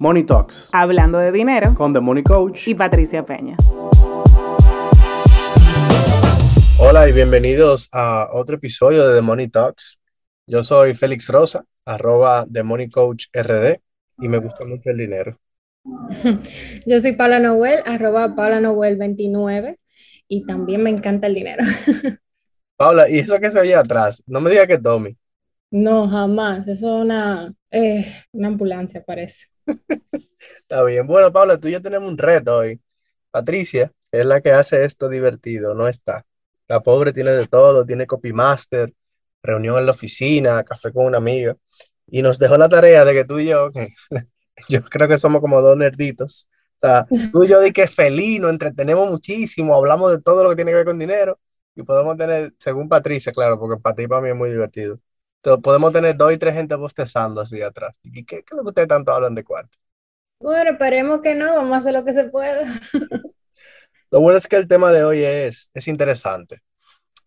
Money Talks Hablando de dinero con The Money Coach. y Patricia Peña. Hola y bienvenidos a otro episodio de The Money Talks. Yo soy Félix Rosa, arroba The Money Coach RD y me gusta mucho el dinero. Yo soy Paula Noel, arroba Paula Noel 29 y también me encanta el dinero. Paula, ¿y eso que se oye atrás? No me digas que Tommy. No, jamás. Eso es una, eh, una ambulancia, parece. Está bien. Bueno, Paula, tú y yo tenemos un reto hoy. Patricia, es la que hace esto divertido, no está. La pobre tiene de todo, tiene copymaster, reunión en la oficina, café con una amiga. Y nos dejó la tarea de que tú y yo, que yo creo que somos como dos nerditos. O sea, tú y yo di que feliz, nos entretenemos muchísimo, hablamos de todo lo que tiene que ver con dinero y podemos tener, según Patricia, claro, porque para ti y para mí es muy divertido. Entonces, podemos tener dos y tres gente bostezando así atrás. ¿Y qué, qué es lo que ustedes tanto hablan de cuarto? Bueno, esperemos que no, vamos a hacer lo que se pueda. Lo bueno es que el tema de hoy es, es interesante.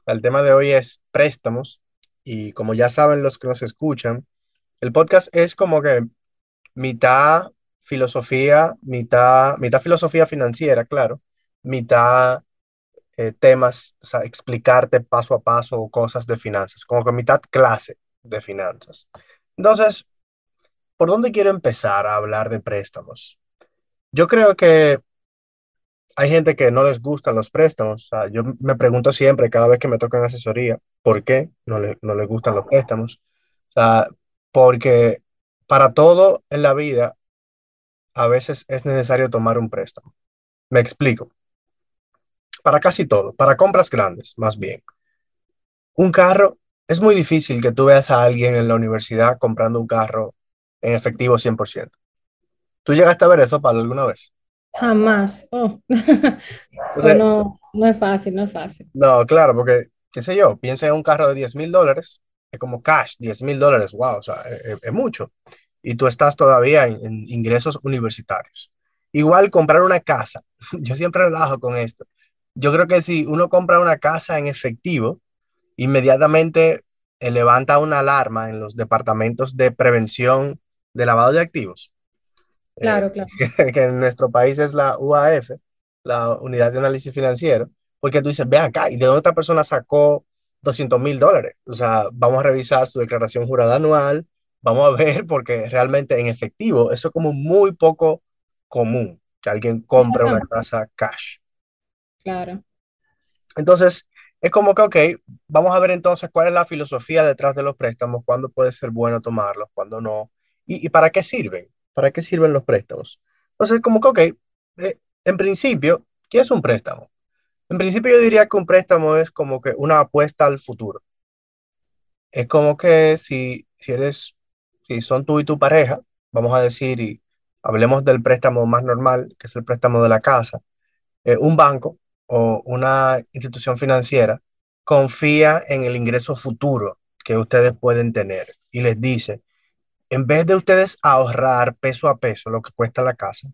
El tema de hoy es préstamos y como ya saben los que nos escuchan, el podcast es como que mitad filosofía, mitad, mitad filosofía financiera, claro, mitad eh, temas, o sea, explicarte paso a paso cosas de finanzas, como que mitad clase de finanzas. Entonces, ¿por dónde quiero empezar a hablar de préstamos? Yo creo que hay gente que no les gustan los préstamos. Yo me pregunto siempre, cada vez que me tocan asesoría, ¿por qué no, le- no les gustan los préstamos? O sea, porque para todo en la vida a veces es necesario tomar un préstamo. Me explico. Para casi todo, para compras grandes, más bien. Un carro, es muy difícil que tú veas a alguien en la universidad comprando un carro en efectivo 100%. ¿Tú llegaste a ver eso, Pablo, alguna vez? Jamás. Oh. No, no es fácil, no es fácil. No, claro, porque, qué sé yo, piensa en un carro de 10 mil dólares, es como cash, 10 mil dólares, wow, o sea, es, es- es mucho. Y tú estás todavía en, en ingresos universitarios. Igual comprar una casa, yo siempre relajo con esto. Yo creo que si uno compra una casa en efectivo, inmediatamente eh, levanta una alarma en los departamentos de prevención de lavado de activos. Eh, Claro, claro. que, que en nuestro país es la UAF, la Unidad de Análisis Financiero, porque tú dices, ve acá, ¿y de dónde esta persona sacó 200 mil dólares? O sea, vamos a revisar su declaración jurada anual, vamos a ver, porque realmente en efectivo eso es como muy poco común, que alguien compre una casa cash. Claro. Entonces, es como que, ok, vamos a ver entonces cuál es la filosofía detrás de los préstamos, cuándo puede ser bueno tomarlos, cuándo no, y, y para qué sirven, para qué sirven los préstamos. Entonces, como que, ok, eh, en principio, ¿qué es un préstamo? En principio yo diría que un préstamo es como que una apuesta al futuro. Es como que si, si eres, si son tú y tu pareja, vamos a decir, y hablemos del préstamo más normal, que es el préstamo de la casa, eh, un banco o una institución financiera confía en el ingreso futuro que ustedes pueden tener y les dice, en vez de ustedes ahorrar peso a peso lo que cuesta la casa,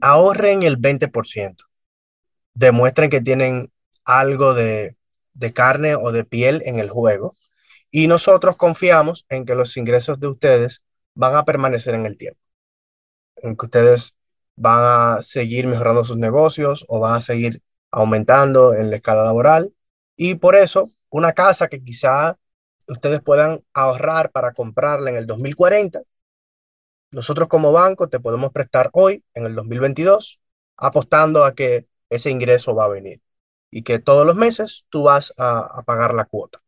ahorren el 20%. Demuestren que tienen algo de, de carne o de piel en el juego y nosotros confiamos en que los ingresos de ustedes van a permanecer en el tiempo, en que ustedes van a seguir mejorando sus negocios o van a seguir aumentando en la escala laboral. Y por eso, una casa que quizá ustedes puedan ahorrar para comprarla en el 2040, nosotros como banco te podemos prestar hoy, en el 2022, apostando a que ese ingreso va a venir y que todos los meses tú vas a, a pagar la cuota.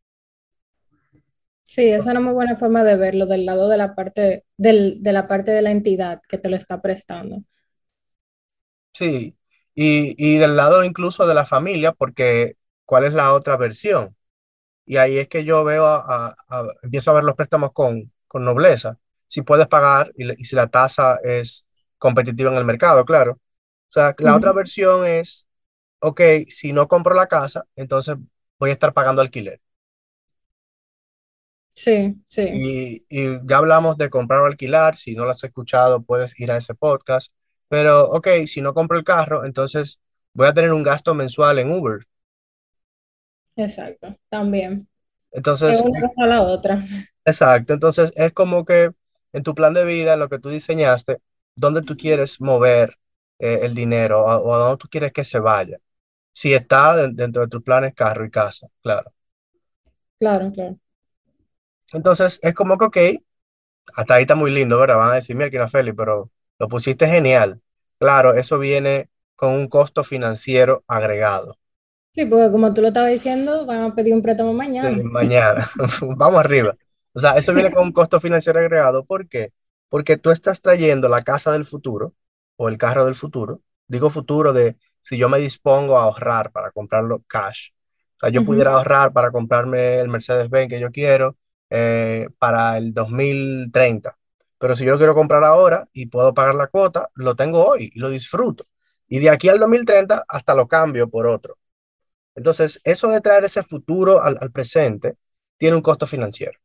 Sí, esa es una muy buena forma de verlo del lado de la parte del, de la parte de la entidad que te lo está prestando. Sí, y, y del lado incluso de la familia, porque ¿cuál es la otra versión? Y ahí es que yo veo, a, a- a- empiezo a ver los préstamos con, con nobleza. Si puedes pagar y, le- y si la tasa es competitiva en el mercado, claro. O sea, la otra versión es, ok, si no compro la casa, entonces voy a estar pagando alquiler. Sí, sí. Y, y ya hablamos de comprar o alquilar. Si no lo has escuchado, puedes ir a ese podcast. Pero, ok, si no compro el carro, entonces voy a tener un gasto mensual en Uber. Exacto, también. Es Entonces, una cosa a la otra. exacto. Entonces, es como que en tu plan de vida, lo que tú diseñaste, dónde tú quieres mover eh, el dinero o, o a dónde tú quieres que se vaya. Si está dentro de tus planes carro y casa, claro. Claro, claro. Entonces, es como que, ok, hasta ahí está muy lindo, ¿verdad? Van a decir, mira, no, Feli, pero lo pusiste genial. Claro, eso viene con un costo financiero agregado. Sí, porque como tú lo estabas diciendo, van a pedir un préstamo mañana. Sí, mañana. Vamos arriba. O sea, eso viene con un costo financiero agregado. ¿Por qué? Porque tú estás trayendo la casa del futuro o el carro del futuro. Digo futuro de si yo me dispongo a ahorrar para comprarlo cash. O sea, yo pudiera ahorrar para comprarme el Mercedes-Benz que yo quiero eh, para el 2030. Pero si yo lo quiero comprar ahora y puedo pagar la cuota, lo tengo hoy y lo disfruto. Y de aquí al 2030 hasta lo cambio por otro. Entonces, eso de traer ese futuro al, presente tiene un costo financiero.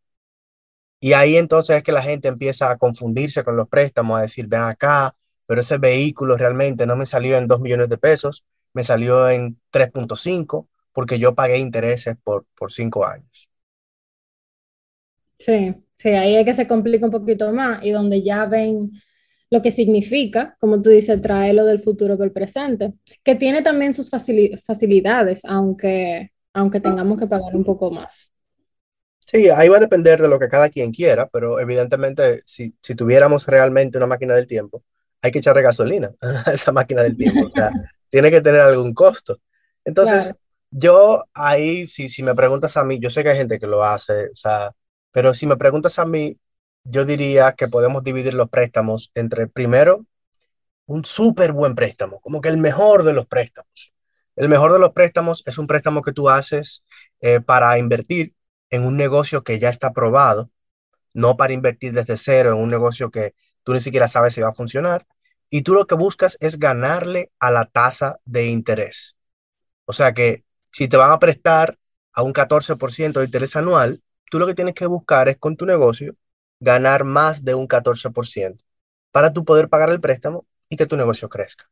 Y ahí entonces es que la gente empieza a confundirse con los préstamos, a decir, ven acá, pero ese vehículo realmente no me salió en 2 millones de pesos, me salió en 3.5 porque yo pagué intereses por, por 5 años. Sí, sí, ahí es que se complica un poquito más y donde ya ven lo que significa, como tú dices, traerlo del futuro por el presente, que tiene también sus facilidades, aunque, aunque tengamos que pagar un poco más. Sí, ahí va a depender de lo que cada quien quiera, pero evidentemente si, si tuviéramos realmente una máquina del tiempo, hay que echarle gasolina a esa máquina del tiempo, o sea, tiene que tener algún costo. Entonces, claro. yo ahí, si, si me preguntas a mí, yo sé que hay gente que lo hace, o sea, pero si me preguntas a mí, yo diría que podemos dividir los préstamos entre, primero, un súper buen préstamo, como que el mejor de los préstamos. El mejor de los préstamos es un préstamo que tú haces eh, para invertir en un negocio que ya está probado, no para invertir desde cero en un negocio que tú ni siquiera sabes si va a funcionar. Y tú lo que buscas es ganarle a la tasa de interés. O sea que si te van a prestar a un 14% de interés anual, tú lo que tienes que buscar es con tu negocio ganar más de un 14% para tú poder pagar el préstamo y que tu negocio crezca.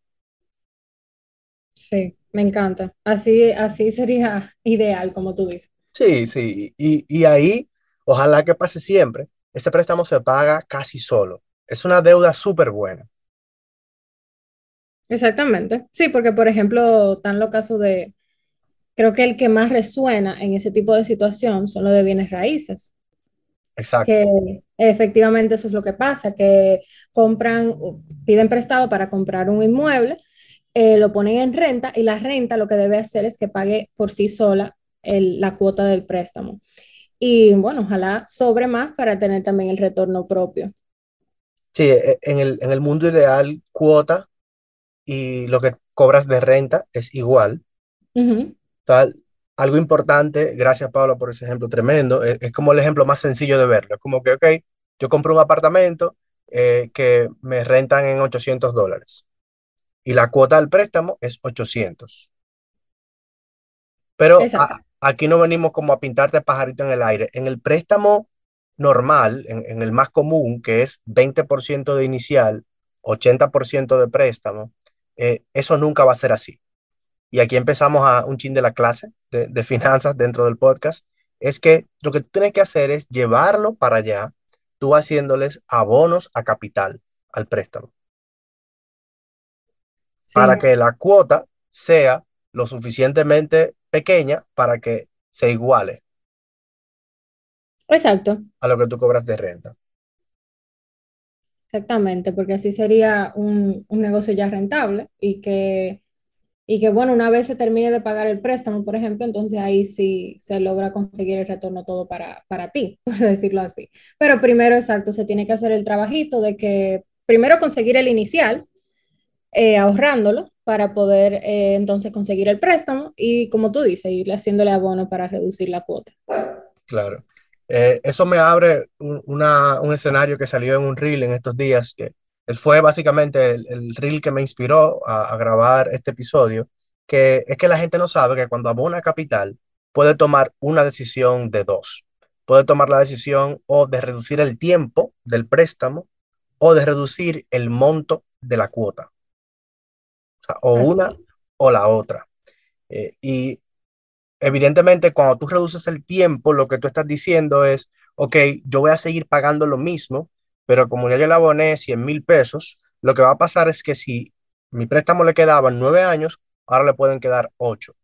Sí, me encanta. Así, así sería ideal, como tú dices. Sí, sí. Y, y ahí, ojalá que pase siempre, ese préstamo se paga casi solo. Es una deuda súper buena. Exactamente. Sí, porque por ejemplo, están los casos de, creo que el que más resuena en ese tipo de situación son los de bienes raíces. Exacto. Que efectivamente eso es lo que pasa, que compran, piden prestado para comprar un inmueble, eh, lo ponen en renta y la renta lo que debe hacer es que pague por sí sola el, la cuota del préstamo. Y bueno, ojalá sobre más para tener también el retorno propio. Sí, e, en el, en el mundo ideal, cuota y lo que cobras de renta es igual. Uh -huh. Algo importante, gracias Pablo por ese ejemplo tremendo, es, es, como el ejemplo más sencillo de verlo. Es como que, ok, yo compro un apartamento eh, que me rentan en 800 dólares y la cuota del préstamo es 800. Pero a, aquí no venimos como a pintarte pajarito en el aire. En el préstamo normal, en, en el más común, que es 20% de inicial, 80% de préstamo, eh, eso nunca va a ser así y aquí empezamos a un chin de la clase de, de, finanzas dentro del podcast, es que lo que tú tienes que hacer es llevarlo para allá, tú haciéndoles abonos a capital al préstamo. Sí. Para que la cuota sea lo suficientemente pequeña para que se iguale. Exacto. A lo que tú cobras de renta. Exactamente, porque así sería un, un negocio ya rentable y que y que bueno, una vez se termine de pagar el préstamo, por ejemplo, entonces ahí sí se logra conseguir el retorno todo para, para ti, por decirlo así. Pero primero, exacto, se tiene que hacer el trabajito de que primero conseguir el inicial, eh, ahorrándolo para poder eh, entonces conseguir el préstamo y como tú dices, ir haciéndole abono para reducir la cuota. Claro. Eh, eso me abre un, un escenario que salió en un reel en estos días que fue básicamente el, el reel que me inspiró a, a, grabar este episodio, que es que la gente no sabe que cuando abona capital puede tomar una decisión de dos. Puede tomar la decisión o de reducir el tiempo del préstamo o de reducir el monto de la cuota. O, sea, o una o la otra. Eh, y evidentemente cuando tú reduces el tiempo, lo que tú estás diciendo es, ok, yo voy a seguir pagando lo mismo, pero como ya yo le aboné 100 mil pesos, lo que va a pasar es que si mi préstamo le quedaban nueve años, ahora le pueden quedar ocho.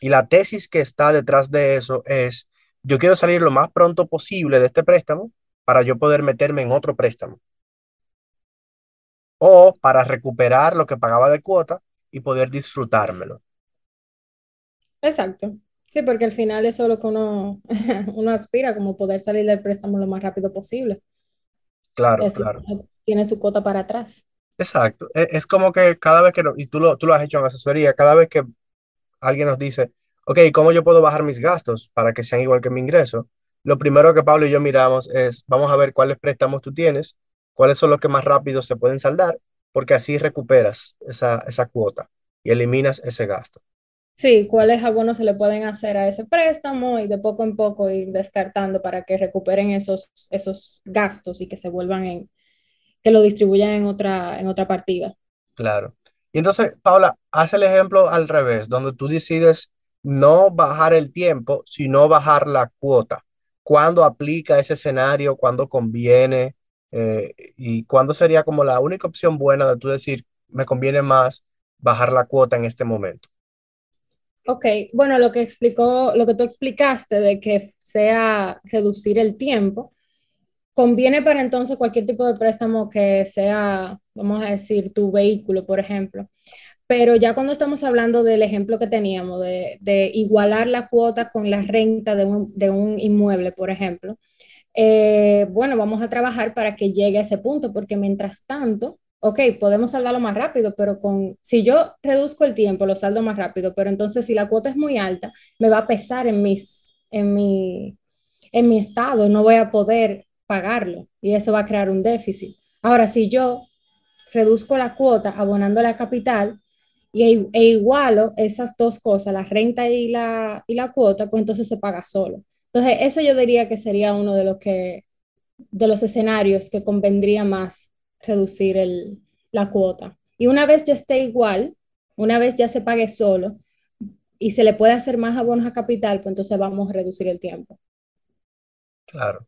Y la tesis que está detrás de eso es, yo quiero salir lo más pronto posible de este préstamo para yo poder meterme en otro préstamo. O para recuperar lo que pagaba de cuota y poder disfrutármelo. Exacto. Sí, porque al final eso es lo que uno, uno aspira, como poder salir del préstamo lo más rápido posible. Claro, así claro. tiene su cuota para atrás. Exacto. E- Es, como que cada vez que, no- y tú lo, tú lo has hecho en asesoría, cada vez que alguien nos dice, ok, ¿cómo yo puedo bajar mis gastos para que sean igual que mi ingreso? Lo primero que Pablo y yo miramos es, vamos a ver cuáles préstamos tú tienes, cuáles son los que más rápido se pueden saldar, porque así recuperas esa, esa cuota y eliminas ese gasto. Sí, cuáles abonos se le pueden hacer a ese préstamo y de poco en poco ir descartando para que recuperen esos, esos gastos y que se vuelvan en, que lo distribuyan en otra, en otra partida. Claro. Y entonces, Paula, haz el ejemplo al revés, donde tú decides no bajar el tiempo, sino bajar la cuota. ¿Cuándo aplica ese escenario? ¿Cuándo conviene? Eh, ¿y cuándo sería como la única opción buena de tú decir, me conviene más bajar la cuota en este momento? Ok, bueno, lo que explicó, lo que tú explicaste de que sea reducir el tiempo, conviene para entonces cualquier tipo de préstamo que sea, vamos a decir, tu vehículo, por ejemplo. Pero ya cuando estamos hablando del ejemplo que teníamos, de, igualar la cuota con la renta de un, de un inmueble, por ejemplo, eh, bueno, vamos a trabajar para que llegue a ese punto, porque mientras tanto, ok, podemos saldarlo más rápido, pero con, si yo reduzco el tiempo, lo saldo más rápido, pero entonces si la cuota es muy alta, me va a pesar en mis, en mi, en mi estado, no voy a poder pagarlo y eso va a crear un déficit. Ahora, si yo reduzco la cuota abonando la capital y, e igualo esas dos cosas, la renta y la, y la cuota, pues entonces se paga solo. Entonces, ese yo diría que sería uno de los que, de los escenarios que convendría más reducir el, la cuota. Y una vez ya esté igual, una vez ya se pague solo y se le puede hacer más abonos a capital, pues entonces vamos a reducir el tiempo. Claro.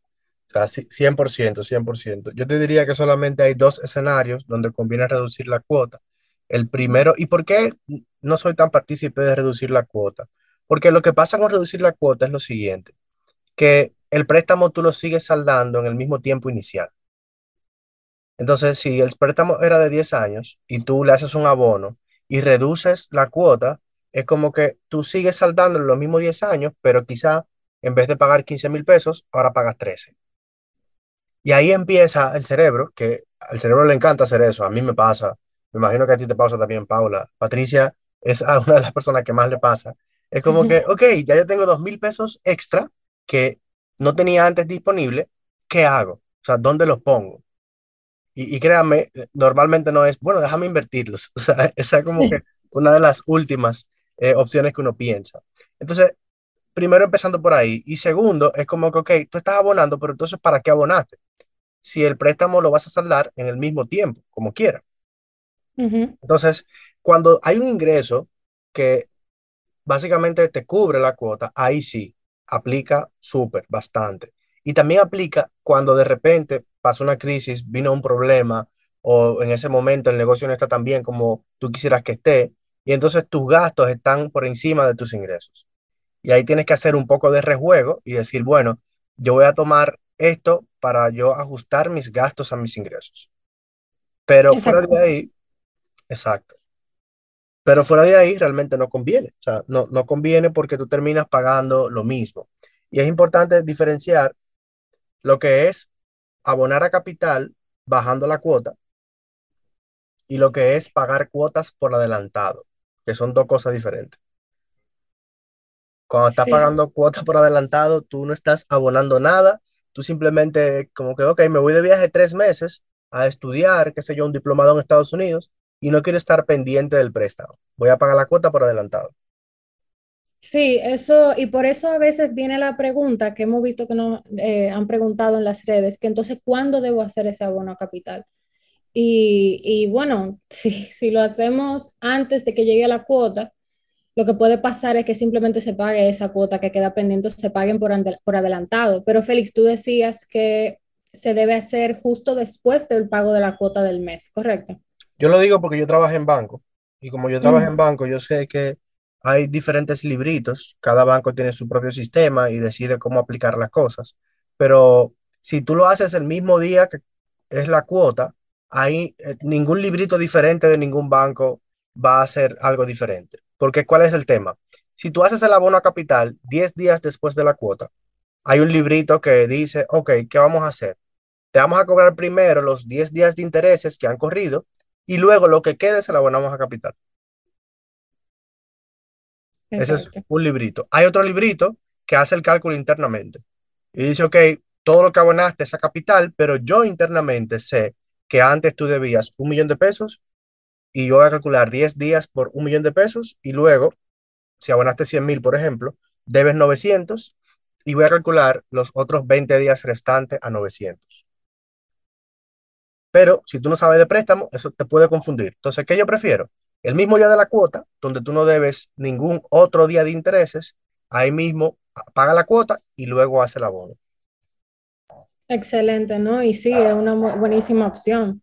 O sea, sí, 100%, 100%. Yo te diría que solamente hay dos escenarios donde conviene reducir la cuota. El primero, ¿y por qué no soy tan partícipe de reducir la cuota? Porque lo que pasa con reducir la cuota es lo siguiente, que el préstamo tú lo sigues saldando en el mismo tiempo inicial. Entonces, si el préstamo era de 10 años y tú le haces un abono y reduces la cuota, es como que tú sigues saldando los mismos 10 años, pero quizá en vez de pagar 15 mil pesos, ahora pagas 13. Y ahí empieza el cerebro, que al cerebro le encanta hacer eso, a mí me pasa, me imagino que a ti te pasa también, Paula. Patricia es a una de las personas que más le pasa. Es como que, ok, ya yo tengo dos mil pesos extra que no tenía antes disponible, ¿qué hago? O sea, ¿dónde los pongo? Y, y créanme, normalmente no es, bueno, déjame invertirlos. O sea, esa es como que una de las últimas eh, opciones que uno piensa. Entonces, primero empezando por ahí. Y segundo, es como que, ok, tú estás abonando, pero entonces, ¿para qué abonaste? Si el préstamo lo vas a saldar en el mismo tiempo, como quiera. Uh -huh. Entonces, cuando hay un ingreso que básicamente te cubre la cuota, ahí sí, aplica súper, bastante. Y también aplica cuando de repente pasa una crisis, vino un problema o en ese momento el negocio no está tan bien como tú quisieras que esté y entonces tus gastos están por encima de tus ingresos. Y ahí tienes que hacer un poco de rejuego y decir, bueno, yo voy a tomar esto para yo ajustar mis gastos a mis ingresos. Pero fuera de ahí, exacto. Pero fuera de ahí realmente no conviene. O sea, no, no conviene porque tú terminas pagando lo mismo. Y es importante diferenciar lo que es abonar a capital bajando la cuota y lo que es pagar cuotas por adelantado, que son dos cosas diferentes. Cuando estás Sí. pagando cuotas por adelantado, tú no estás abonando nada, tú simplemente como que, ok, me voy de viaje tres meses a estudiar, qué sé yo, un diplomado en Estados Unidos y no quiero estar pendiente del préstamo. Voy a pagar la cuota por adelantado. Sí, eso, y por eso a veces viene la pregunta que hemos visto que nos eh, han preguntado en las redes, que entonces, ¿cuándo debo hacer ese abono a capital? Y, y bueno, si, si lo hacemos antes de que llegue a la cuota, lo que puede pasar es que simplemente se pague esa cuota que queda pendiente, se paguen por, por adelantado. Pero Félix, tú decías que se debe hacer justo después del pago de la cuota del mes, ¿correcto? Yo lo digo porque yo trabajé en banco y como yo trabajé en Ujú. banco, yo sé que hay diferentes libritos, cada banco tiene su propio sistema y decide cómo aplicar las cosas, pero si tú lo haces el mismo día que es la cuota, hay eh, ningún librito diferente de ningún banco va a hacer algo diferente. Porque ¿cuál es el tema? Si tú haces el abono a capital 10 días después de la cuota, hay un librito que dice, ok, ¿qué vamos a hacer? Te vamos a cobrar primero los 10 días de intereses que han corrido y luego lo que quede se lo abonamos a capital. Ese es un librito. Hay otro librito que hace el cálculo internamente y dice, ok, todo lo que abonaste es a capital, pero yo internamente sé que antes tú debías un millón de pesos y yo voy a calcular 10 días por un millón de pesos y luego, si abonaste 100 mil, por ejemplo, debes 900 y voy a calcular los otros 20 días restantes a 900. Pero si tú no sabes de préstamo, eso te puede confundir. Entonces, ¿qué yo prefiero? El mismo día de la cuota, donde tú no debes ningún otro día de intereses, ahí mismo paga la cuota y luego hace el abono. Excelente, ¿no? Y sí, es una buenísima opción.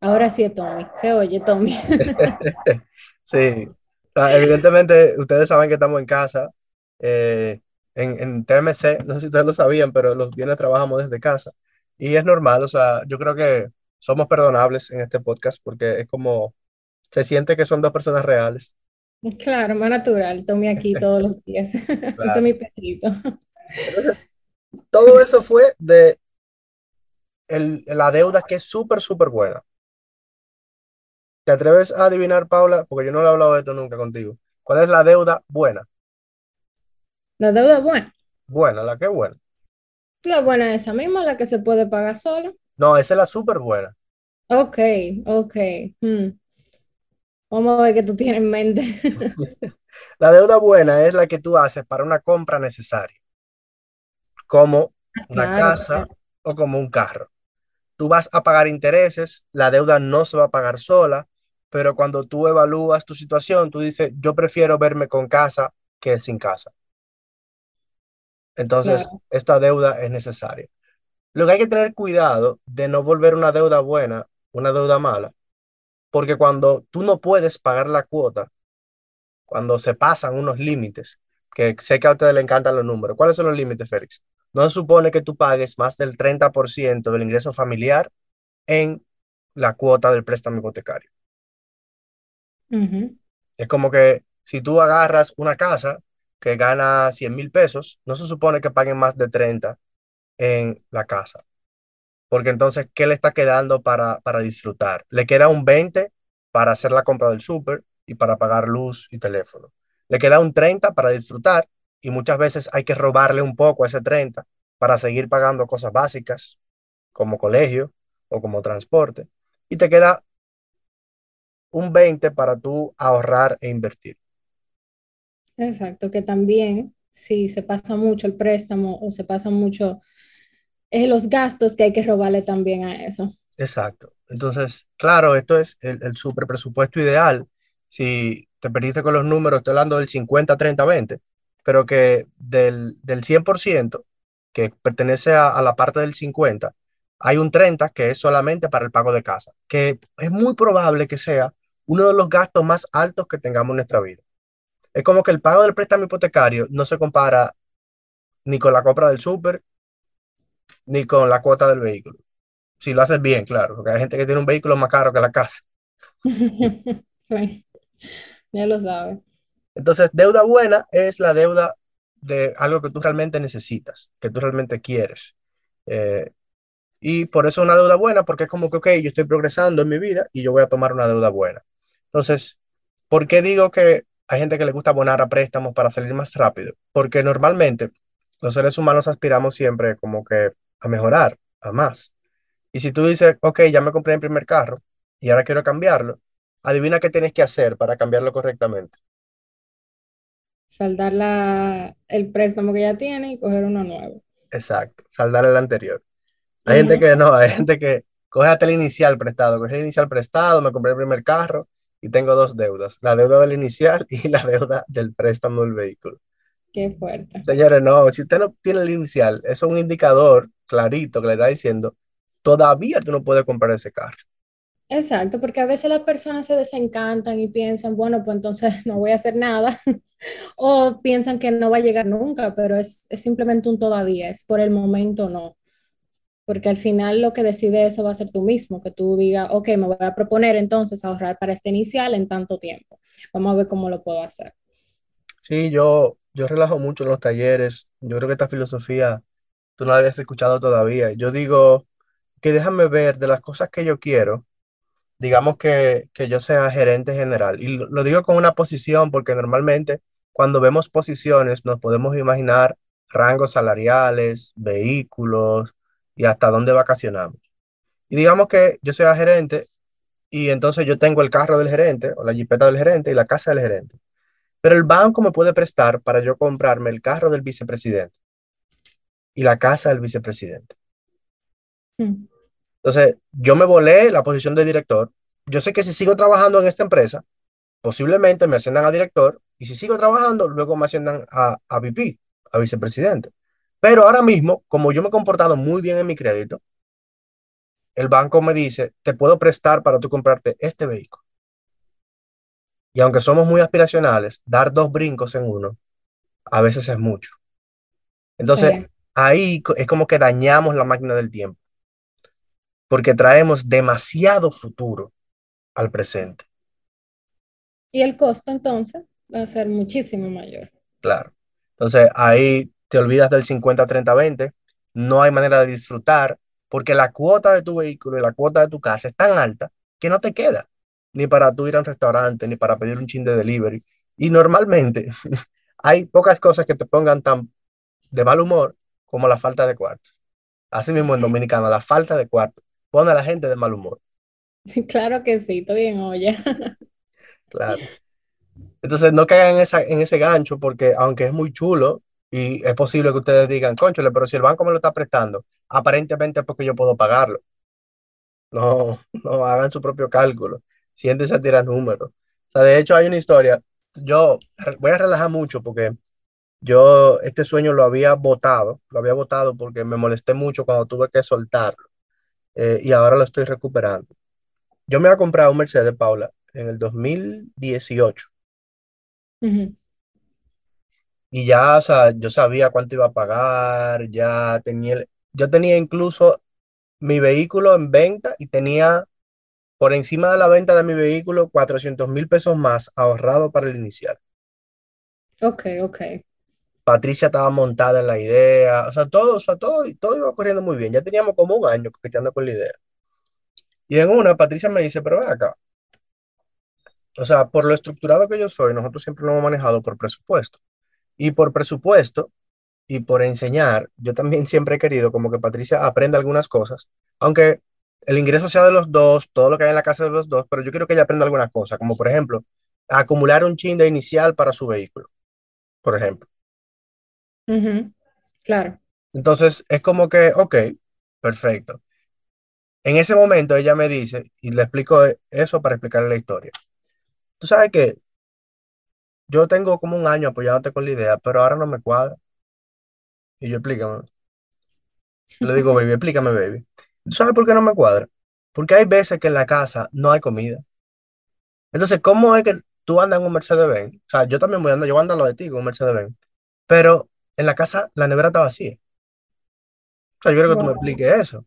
Ahora sí, Tommy. Se oye, Tommy. Sí, Ah, evidentemente ustedes saben que estamos en casa. eh, en, en TMC, no sé si ustedes lo sabían, pero los viernes trabajamos desde casa. Y es normal, o sea, yo creo que somos perdonables en este podcast porque es como, se siente que son dos personas reales. Claro, más natural. Tommy aquí todos los días. Ese es mi perrito. Entonces, todo eso fue de el- la deuda que es súper, súper buena. ¿Te atreves a adivinar, Paula? Porque yo no he hablado de esto nunca contigo. ¿Cuál es la deuda buena? La deuda buena. Buena, la que es buena. La buena es esa misma, la que se puede pagar sola. No, esa es la súper buena. Ok, ok. Hmm. Vamos a ver qué tú tienes en mente. La deuda buena es la que tú haces para una compra necesaria, como una Claro, casa claro. o como un carro. Tú vas a pagar intereses, la deuda no se va a pagar sola, pero cuando tú evalúas tu situación, tú dices, yo prefiero verme con casa que sin casa. Entonces, claro. esta deuda es necesaria. Lo que hay que tener cuidado de no volver una deuda buena una deuda mala, porque cuando tú no puedes pagar la cuota, cuando se pasan unos límites, que sé que a ustedes les encantan los números. ¿Cuáles son los límites, Félix? No se supone que tú pagues más del 30% del ingreso familiar en la cuota del préstamo hipotecario. Es como que si tú agarras una casa que gana 100 mil pesos, no se supone que paguen más de 30 en la casa. Porque entonces, ¿qué le está quedando para, para disfrutar? Le queda un 20 para hacer la compra del súper y para pagar luz y teléfono. Le queda un 30 para disfrutar y muchas veces hay que robarle un poco a ese 30 para seguir pagando cosas básicas como colegio o como transporte. Y te queda un 20 para tú ahorrar e invertir. Exacto, que también si se pasa mucho el préstamo o se pasa mucho eh, los gastos que hay que robarle también a eso. Exacto. Entonces, claro, esto es el, el super presupuesto ideal. Si te perdiste con los números, estoy hablando del 50, 30, 20, pero que del, del 100% que pertenece a, a la parte del 50, hay un 30 que es solamente para el pago de casa, que es muy probable que sea uno de los gastos más altos que tengamos en nuestra vida. Es como que el pago del préstamo hipotecario no se compara ni con la compra del súper, ni con la cuota del vehículo. Si lo haces bien, claro, porque hay gente que tiene un vehículo más caro que la casa. Sí, ya lo sabes. Entonces, deuda buena es la deuda de algo que tú realmente necesitas, que tú realmente quieres. Eh, y por eso una deuda buena, porque es como que, ok, yo estoy progresando en mi vida y yo voy a tomar una deuda buena. Entonces, ¿por qué digo que hay gente que le gusta abonar a préstamos para salir más rápido? Porque normalmente los seres humanos aspiramos siempre como que a mejorar, a más. Y si tú dices, ok, ya me compré mi primer carro y ahora quiero cambiarlo, adivina qué tienes que hacer para cambiarlo correctamente. Saldar la, el préstamo que ya tiene y coger uno nuevo. Exacto, saldar el anterior. Hay gente que no, hay gente que coge hasta el inicial prestado, coge el inicial prestado, me compré el primer carro y tengo dos deudas, la deuda del inicial y la deuda del préstamo del vehículo. Qué fuerte. Señores, no, si usted no tiene el inicial, eso es un indicador clarito que le está diciendo, todavía tú no puedes comprar ese carro. Exacto, porque a veces las personas se desencantan y piensan, bueno, pues entonces no voy a hacer nada, o piensan que no va a llegar nunca, pero es, es simplemente un todavía, es por el momento no. Porque al final lo que decide eso va a ser tú mismo, que tú digas, ok, me voy a proponer entonces ahorrar para este inicial en tanto tiempo. Vamos a ver cómo lo puedo hacer. Sí, yo, yo relajo mucho en los talleres. Yo creo que esta filosofía tú no la habías escuchado todavía. Yo digo que déjame ver de las cosas que yo quiero, digamos que, que yo sea gerente general. Y lo, lo digo con una posición porque normalmente cuando vemos posiciones nos podemos imaginar rangos salariales, vehículos y hasta dónde vacacionamos. Y digamos que yo sea gerente y entonces yo tengo el carro del gerente o la jipeta del gerente y la casa del gerente. Pero el banco me puede prestar para yo comprarme el carro del vicepresidente y la casa del vicepresidente. Mm. Entonces, yo me volé la posición de director. Yo sé que si sigo trabajando en esta empresa, posiblemente me asciendan a director y si sigo trabajando, luego me asciendan a, a VP, a vicepresidente. Pero ahora mismo, como yo me he comportado muy bien en mi crédito, el banco me dice, te puedo prestar para tú comprarte este vehículo. Y aunque somos muy aspiracionales, dar dos brincos en uno a veces es mucho. Entonces, Sí. ahí es como que dañamos la máquina del tiempo, porque traemos demasiado futuro al presente, Y el costo entonces va a ser muchísimo mayor. claro. Entonces, ahí te olvidas del 50-30-20, no hay manera de disfrutar, porque la cuota de tu vehículo y la cuota de tu casa es tan alta que no te queda, ni para tú ir a un restaurante, ni para pedir un chin de delivery. Y normalmente hay pocas cosas que te pongan tan de mal humor como la falta de cuarto. Así mismo en Dominicana, la falta de cuarto pone a la gente de mal humor, Claro que sí, estoy en olla. claro. Entonces no caigan en, esa, en ese gancho porque aunque es muy chulo y es posible que ustedes digan, conchole, pero si el banco me lo está prestando, aparentemente es porque yo puedo pagarlo. No, no hagan su propio cálculo. Siéntense a tirar números. O sea, de hecho hay una historia. Yo voy a relajar mucho porque yo este sueño lo había botado, lo había botado porque me molesté mucho cuando tuve que soltarlo eh, y ahora lo estoy recuperando. Yo me había comprado un Mercedes, Paula, en el 2018 Ujú. y ya, o sea, yo sabía cuánto iba a pagar, ya tenía, el- yo tenía incluso mi vehículo en venta y tenía por encima de la venta de mi vehículo cuatrocientos mil pesos más ahorrado para el inicial. Ok, ok. Patricia estaba montada en la idea, o sea, todo, o sea, todo, todo iba corriendo muy bien. Ya teníamos como un año coqueteando con la idea. Y en una, Patricia me dice, pero ven acá, o sea, por lo estructurado que yo soy, nosotros siempre lo hemos manejado por presupuesto. Y por presupuesto y por enseñar, yo también siempre he querido como que Patricia aprenda algunas cosas, aunque el ingreso sea de los dos, todo lo que hay en la casa de los dos, pero yo quiero que ella aprenda algunas cosas, como por ejemplo, acumular un chin de inicial para su vehículo, por ejemplo. Claro. Entonces, es como que, ok, perfecto. En ese momento ella me dice, y le explico eso para explicarle la historia. Tú sabes que yo tengo como un año apoyándote con la idea, pero ahora no me cuadra. Y yo explícame. Le digo, baby, explícame, baby. ¿Tú sabes por qué no me cuadra? Porque hay veces que en la casa no hay comida. Entonces, ¿cómo es que tú andas en un Mercedes-Benz? O sea, yo también voy a andar, yo voy a lo de ti con un Mercedes-Benz. Pero en la casa la nevera está vacía. O sea, yo creo que tú me expliques eso.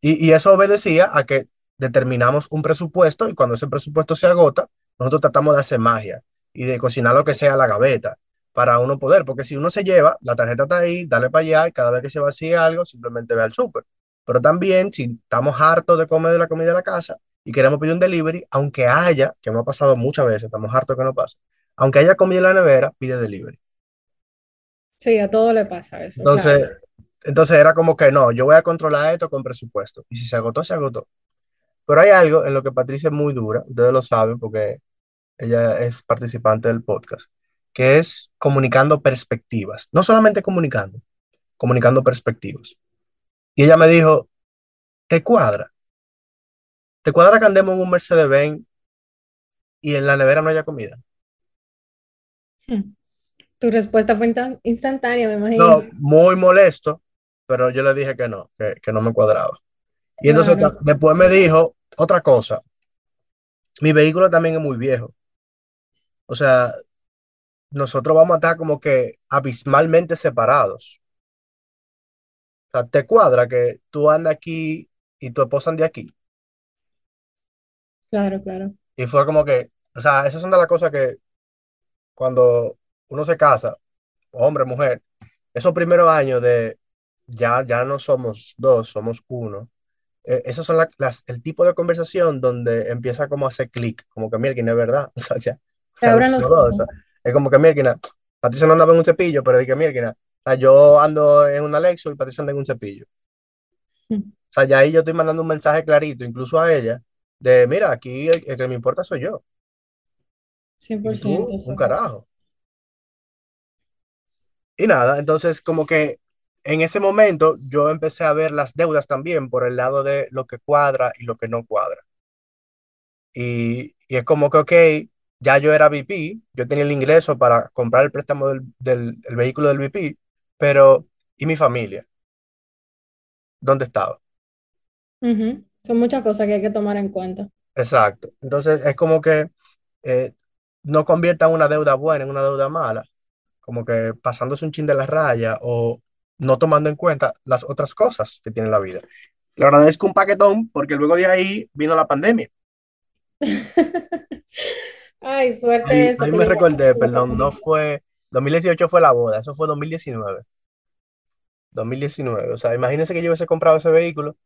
Y, y eso obedecía a que determinamos un presupuesto y cuando ese presupuesto se agota, nosotros tratamos de hacer magia y de cocinar lo que sea la gaveta para uno poder, porque si uno se lleva, la tarjeta está ahí, dale para allá y cada vez que se vacíe algo, simplemente ve al súper. Pero también, si estamos hartos de comer de la comida de la casa y queremos pedir un delivery, aunque haya, que me ha pasado muchas veces, estamos hartos que no pasa, aunque haya comida en la nevera, pide delivery. Sí, a todo le pasa eso, claro. Entonces, entonces era como que no, yo voy a controlar esto con presupuesto. Y si se agotó, se agotó. Pero hay algo en lo que Patricia es muy dura, ustedes lo saben porque ella es participante del podcast, que es comunicando perspectivas. No solamente comunicando, comunicando perspectivas. Y ella me dijo, ¿te cuadra? ¿Te cuadra que andemos en un Mercedes-Benz y en la nevera no haya comida? Hmm. Tu respuesta fue instan- instantánea, me No, imagino. muy molesto, pero yo le dije que no, que, que no me cuadraba. Y entonces Claro, después me dijo otra cosa. Mi vehículo también es muy viejo. O sea, nosotros vamos a estar como que abismalmente separados. O sea, te cuadra que tú andas aquí y tu esposa ande aquí. claro, claro. Y fue como que, o sea, esas son de las cosas que cuando uno se casa, hombre, mujer, esos primeros años de ya, ya no somos dos, somos uno. eh, esos son la- las, el tipo de conversación donde empieza como a hacer clic, como que mira, no es verdad. O sea, ya, o sea, no, o sea, es como que mira, Patricia no andaba en un cepillo, pero dije, mira, o sea, yo ando en un Alexo y Patricia anda en un cepillo. O sea, ya ahí yo estoy mandando un mensaje clarito, incluso a ella, de mira, aquí el, el que me importa soy yo. Y 100%, tú, un carajo. Y nada, entonces como que en ese momento yo empecé a ver las deudas también por el lado de lo que cuadra y lo que no cuadra. Y, y es como que, ok, ya yo era VP, yo tenía el ingreso para comprar el préstamo del, del el vehículo del VP, pero ¿y mi familia? ¿Dónde estaba? Son muchas cosas que hay que tomar en cuenta. Exacto. Entonces es como que eh, no conviertan una deuda buena en una deuda mala, como que pasándose un chin de la raya o no tomando en cuenta las otras cosas que tiene la vida. Le agradezco un paquetón porque luego de ahí vino la pandemia. Ay, suerte Ahí, eso, ahí me recordé, perdón, no fue, 2018 fue la boda, eso fue 2019. 2019. O sea, imagínense que yo hubiese comprado ese vehículo,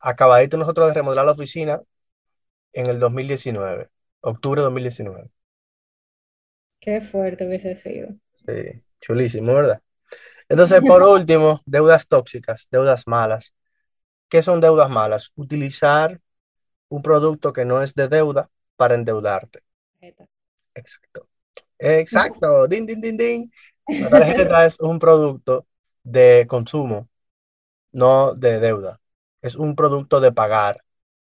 acabadito nosotros de remodelar la oficina en el 2019, octubre de 2019. Qué fuerte hubiese sido. Sí, chulísimo, ¿verdad? Entonces, por último, deudas tóxicas, deudas malas. ¿Qué son deudas malas? Utilizar un producto que no es de deuda para endeudarte. Exacto. Exacto. Din, din, din, din. La tarjeta es un producto de consumo, no de deuda. Es un producto de pagar,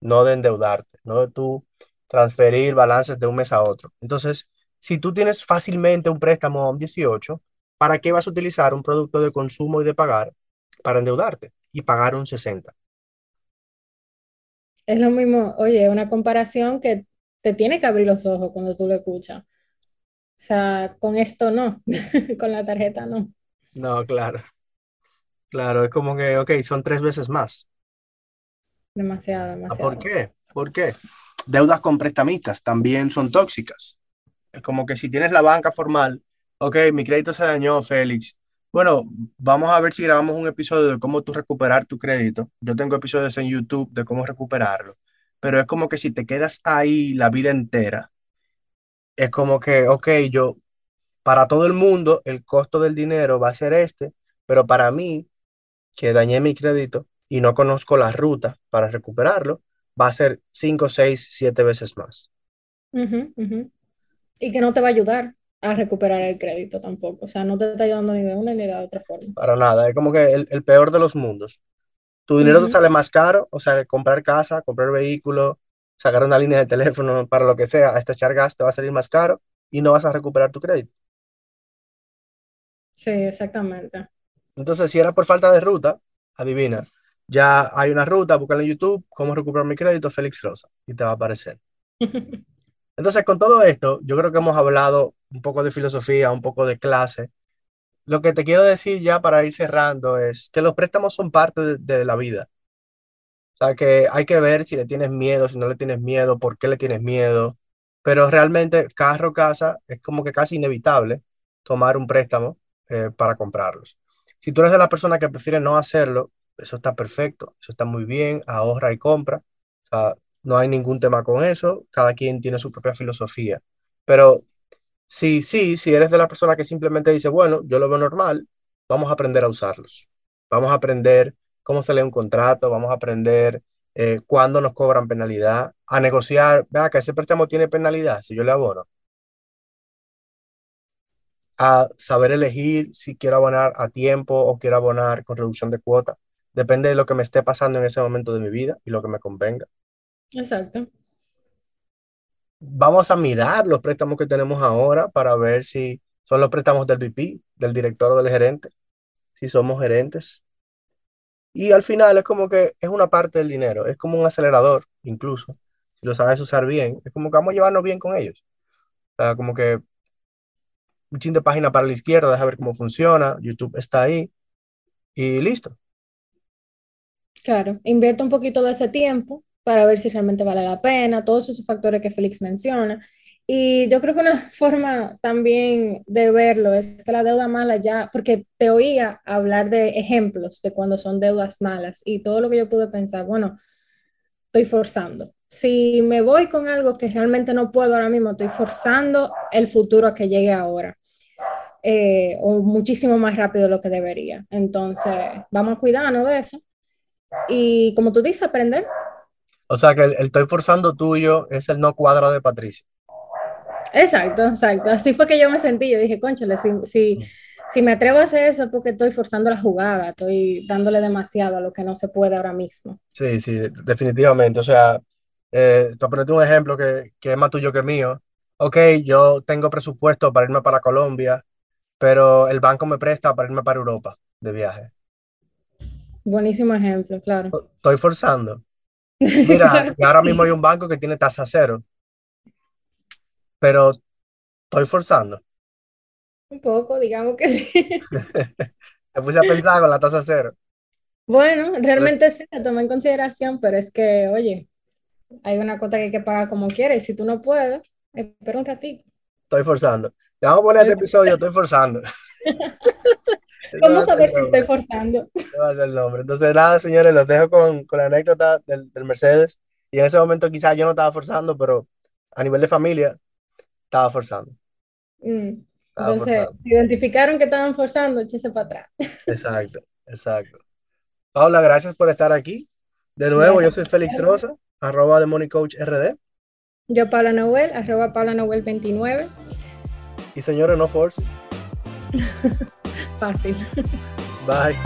no de endeudarte, no de tú transferir balances de un mes a otro. Entonces, si tú tienes fácilmente un préstamo a un 18, ¿para qué vas a utilizar un producto de consumo y de pagar para endeudarte y pagar un 60? Es lo mismo, oye, una comparación que te tiene que abrir los ojos cuando tú lo escuchas. O sea, con esto no, con la tarjeta no. No, claro, claro, es como que, ok, son tres veces más. Demasiado, Ah, ¿Por demasiado. qué? ¿Por qué? Deudas con prestamistas también son tóxicas. Es como que si tienes la banca formal, ok, mi crédito se dañó, Félix. Bueno, vamos a ver si grabamos un episodio de cómo tú recuperar tu crédito. Yo tengo episodios en YouTube de cómo recuperarlo, pero es como que si te quedas ahí la vida entera, es como que, ok, yo, para todo el mundo, el costo del dinero va a ser este, pero para mí, que dañé mi crédito y no conozco la ruta para recuperarlo, va a ser 5, 6, 7 veces más. Ujú, ujú. Y que no te va a ayudar a recuperar el crédito tampoco. O sea, no te está ayudando ni de una ni de otra forma. Para nada, es como que el, el peor de los mundos. Tu dinero te Ujú. sale más caro, o sea, comprar casa, comprar vehículo, sacar una línea de teléfono para lo que sea, hasta echar gas te va a salir más caro y no vas a recuperar tu crédito. Sí, exactamente. Entonces, si era por falta de ruta, adivina, ya hay una ruta, búscala en YouTube, cómo recuperar mi crédito, Félix Rosa, y te va a aparecer. Entonces, con todo esto, yo creo que hemos hablado un poco de filosofía, un poco de clase. Lo que te quiero decir ya para ir cerrando es que los préstamos son parte de, de la vida. O sea, que hay que ver si le tienes miedo, si no le tienes miedo, por qué le tienes miedo. Pero realmente, carro, casa, es como que casi inevitable tomar un préstamo eh, para comprarlos. Si tú eres de la persona que prefiere no hacerlo, eso está perfecto, eso está muy bien, ahorra y compra. O sea, no hay ningún tema con eso, cada quien tiene su propia filosofía. Pero sí, sí, si eres de la persona que simplemente dice, bueno, yo lo veo normal, vamos a aprender a usarlos. Vamos a aprender cómo se lee un contrato, vamos a aprender eh, cuándo nos cobran penalidad, a negociar, vea que ese préstamo tiene penalidad, si yo le abono, a saber elegir si quiero abonar a tiempo o quiero abonar con reducción de cuota. Depende de lo que me esté pasando en ese momento de mi vida y lo que me convenga. Exacto. Vamos a mirar los préstamos que tenemos ahora para ver si son los préstamos del VP, del director o del gerente, si somos gerentes. Y al final es como que es una parte del dinero, es como un acelerador, incluso, si lo sabes usar bien, es como que vamos a llevarnos bien con ellos. O sea, como que un chin de página para la izquierda, deja ver cómo funciona, YouTube está ahí y listo. Claro, invierte un poquito de ese tiempo para ver si realmente vale la pena, todos esos factores que Félix menciona. Y yo creo que una forma también de verlo es que la deuda mala ya, porque te oía hablar de ejemplos de cuando son deudas malas y todo lo que yo pude pensar, bueno, estoy forzando. Si me voy con algo que realmente no puedo ahora mismo, estoy forzando el futuro a que llegue ahora. Eh, o muchísimo más rápido de lo que debería. Entonces, vamos a cuidarnos de eso. Y como tú dices, aprender. O sea que el, estoy forzando tuyo es el no cuadro de Patricia. Exacto, exacto. Así fue que yo me sentí. Yo dije, conchale, si, si, si me atrevo a hacer eso es porque estoy forzando la jugada, estoy dándole demasiado a lo que no se puede ahora mismo. Sí, sí, definitivamente. O sea, eh, te ponerte un ejemplo que, que es más tuyo que mío. Ok, yo tengo presupuesto para irme para Colombia, pero el banco me presta para irme para Europa de viaje. Buenísimo ejemplo, claro. Estoy forzando. Mira, ahora mismo hay un banco que tiene tasa cero, pero estoy forzando. Un poco, digamos que sí. Me puse a pensar con la tasa cero. Bueno, realmente sí, se toma en consideración, pero es que, oye, hay una cuota que hay que pagar como quieras y si tú no puedes, espera un ratito. Estoy forzando. Le vamos a poner este episodio, estoy forzando. ¿Cómo saber si estoy forzando? el nombre. Entonces, nada, señores, los dejo con, con la anécdota del, del, Mercedes. Y en ese momento quizás yo no estaba forzando, pero a nivel de familia, estaba forzando. Mm. Entonces, identificaron que estaban forzando, échese para atrás. Exacto, exacto. Paula, gracias por estar aquí. De nuevo, yo soy Félix Rosa, arroba de Money Coach RD. Yo, Paula Noel, arroba Paula Noel 29. Y señores, no force. Fácil. Bye.